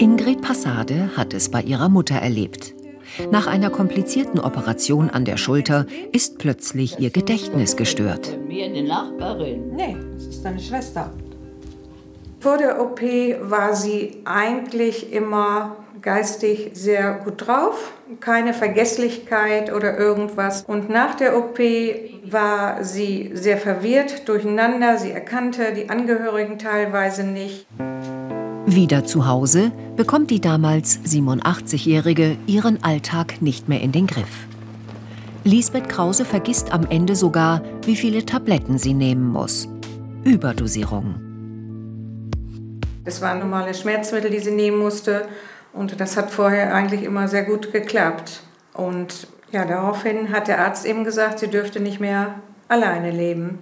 Ingrid Passade hat es bei ihrer Mutter erlebt. Nach einer komplizierten Operation an der Schulter ist plötzlich ihr Gedächtnis gestört. Mir eine Nachbarin. Nee, das ist deine Schwester. Vor der OP war sie eigentlich immer geistig sehr gut drauf, keine Vergesslichkeit oder irgendwas. Und nach der OP war sie sehr verwirrt, durcheinander. Sie erkannte die Angehörigen teilweise nicht. Wieder zu Hause bekommt die damals 87-Jährige ihren Alltag nicht mehr in den Griff. Lisbeth Krause vergisst am Ende sogar, wie viele Tabletten sie nehmen muss. Überdosierung. Es waren normale Schmerzmittel, die sie nehmen musste. Und das hat vorher eigentlich immer sehr gut geklappt. Und ja, daraufhin hat der Arzt eben gesagt, sie dürfte nicht mehr alleine leben.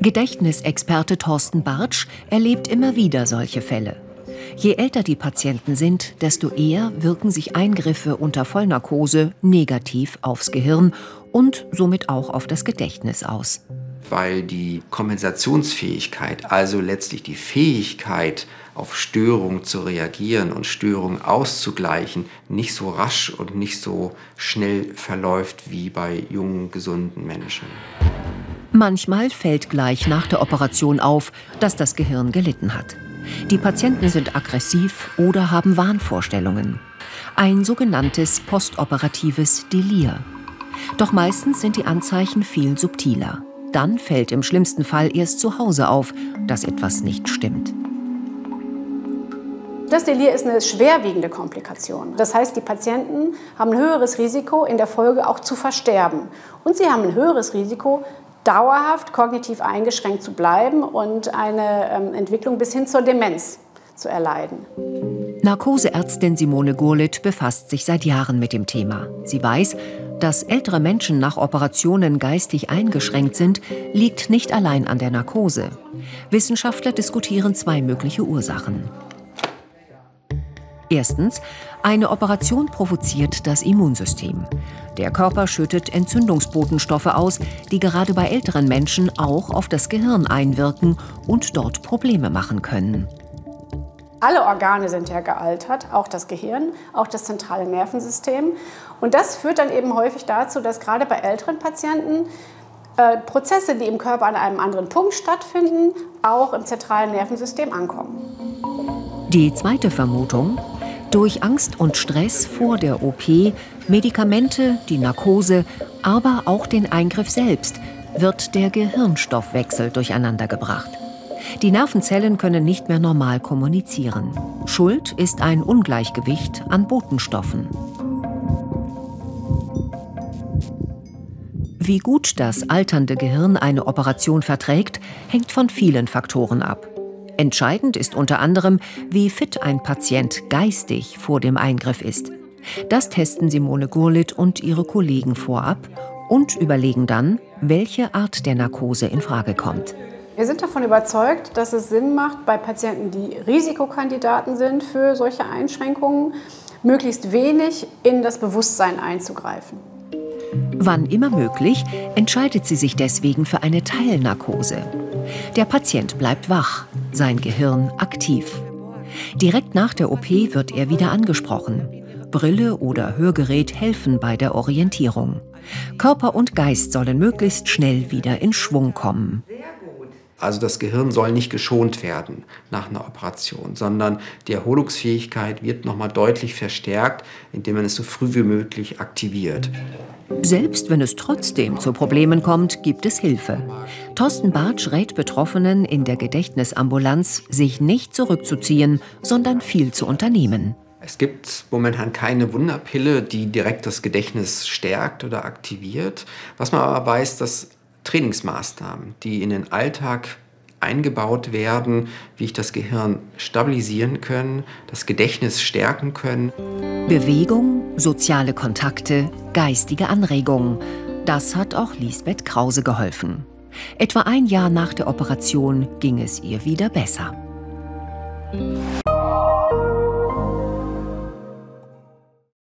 Gedächtnisexperte Thorsten Bartsch erlebt immer wieder solche Fälle. Je älter die Patienten sind, desto eher wirken sich Eingriffe unter Vollnarkose negativ aufs Gehirn und somit auch auf das Gedächtnis aus. Weil die Kompensationsfähigkeit, also letztlich die Fähigkeit, auf Störungen zu reagieren und Störungen auszugleichen, nicht so rasch und nicht so schnell verläuft wie bei jungen, gesunden Menschen. Manchmal fällt gleich nach der Operation auf, dass das Gehirn gelitten hat. Die Patienten sind aggressiv oder haben Wahnvorstellungen. Ein sogenanntes postoperatives Delir. Doch meistens sind die Anzeichen viel subtiler. Dann fällt im schlimmsten Fall erst zu Hause auf, dass etwas nicht stimmt. Das Delir ist eine schwerwiegende Komplikation. Das heißt, die Patienten haben ein höheres Risiko, in der Folge auch zu versterben. Und sie haben ein höheres Risiko, dauerhaft kognitiv eingeschränkt zu bleiben und eine ähm, Entwicklung bis hin zur Demenz zu erleiden. Narkoseärztin Simone Gurlitt befasst sich seit Jahren mit dem Thema. Sie weiß, dass ältere Menschen nach Operationen geistig eingeschränkt sind, liegt nicht allein an der Narkose. Wissenschaftler diskutieren zwei mögliche Ursachen. Erstens, eine Operation provoziert das Immunsystem. Der Körper schüttet Entzündungsbotenstoffe aus, die gerade bei älteren Menschen auch auf das Gehirn einwirken und dort Probleme machen können. Alle Organe sind ja gealtert, auch das Gehirn, auch das zentrale Nervensystem. Und das führt dann eben häufig dazu, dass gerade bei älteren Patienten äh, Prozesse, die im Körper an einem anderen Punkt stattfinden, auch im zentralen Nervensystem ankommen. Die zweite Vermutung, durch Angst und Stress vor der OP, Medikamente, die Narkose, aber auch den Eingriff selbst wird der Gehirnstoffwechsel durcheinandergebracht. Die Nervenzellen können nicht mehr normal kommunizieren. Schuld ist ein Ungleichgewicht an Botenstoffen. Wie gut das alternde Gehirn eine Operation verträgt, hängt von vielen Faktoren ab. Entscheidend ist unter anderem, wie fit ein Patient geistig vor dem Eingriff ist. Das testen Simone Gurlitt und ihre Kollegen vorab und überlegen dann, welche Art der Narkose in Frage kommt. Wir sind davon überzeugt, dass es Sinn macht, bei Patienten, die Risikokandidaten sind für solche Einschränkungen, möglichst wenig in das Bewusstsein einzugreifen. Wann immer möglich, entscheidet sie sich deswegen für eine Teilnarkose. Der Patient bleibt wach, sein Gehirn aktiv. Direkt nach der OP wird er wieder angesprochen. Brille oder Hörgerät helfen bei der Orientierung. Körper und Geist sollen möglichst schnell wieder in Schwung kommen. Also das Gehirn soll nicht geschont werden nach einer Operation, sondern die Erholungsfähigkeit wird nochmal deutlich verstärkt, indem man es so früh wie möglich aktiviert. Selbst wenn es trotzdem zu Problemen kommt, gibt es Hilfe. Thorsten Bartsch rät Betroffenen in der Gedächtnisambulanz, sich nicht zurückzuziehen, sondern viel zu unternehmen. Es gibt momentan keine Wunderpille, die direkt das Gedächtnis stärkt oder aktiviert. Was man aber weiß, dass Trainingsmaßnahmen, die in den Alltag eingebaut werden, wie ich das Gehirn stabilisieren können, das Gedächtnis stärken können. Bewegung, soziale Kontakte, geistige Anregung. Das hat auch Lisbeth Krause geholfen. Etwa ein Jahr nach der Operation ging es ihr wieder besser.